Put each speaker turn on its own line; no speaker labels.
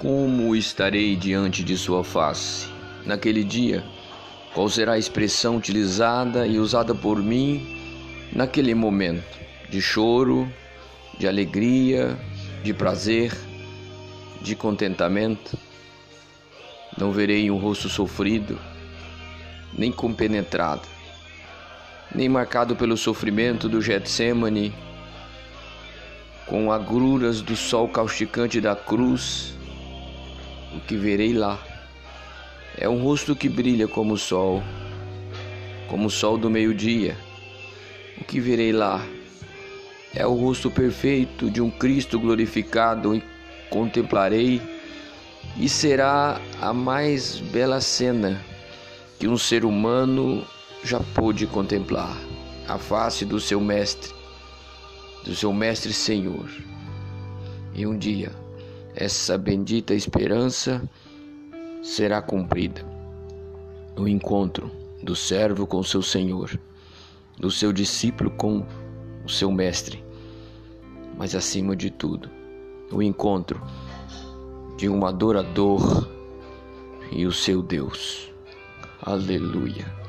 Como estarei diante de Sua face? Naquele dia, qual será a expressão utilizada e usada por mim naquele momento de choro, de alegria, de prazer, de contentamento? Não verei um rosto sofrido, nem compenetrado, nem marcado pelo sofrimento do Getsemane, com agruras do sol causticante da cruz. Que verei lá é um rosto que brilha como o sol, como o sol do meio-dia. O que verei lá é o rosto perfeito de um Cristo glorificado e contemplarei e será a mais bela cena que um ser humano já pôde contemplar a face do seu mestre, do seu mestre Senhor. E um dia essa bendita esperança será cumprida. O encontro do servo com seu Senhor, do seu discípulo com o seu mestre, mas acima de tudo, o encontro de um adorador e o seu Deus. Aleluia.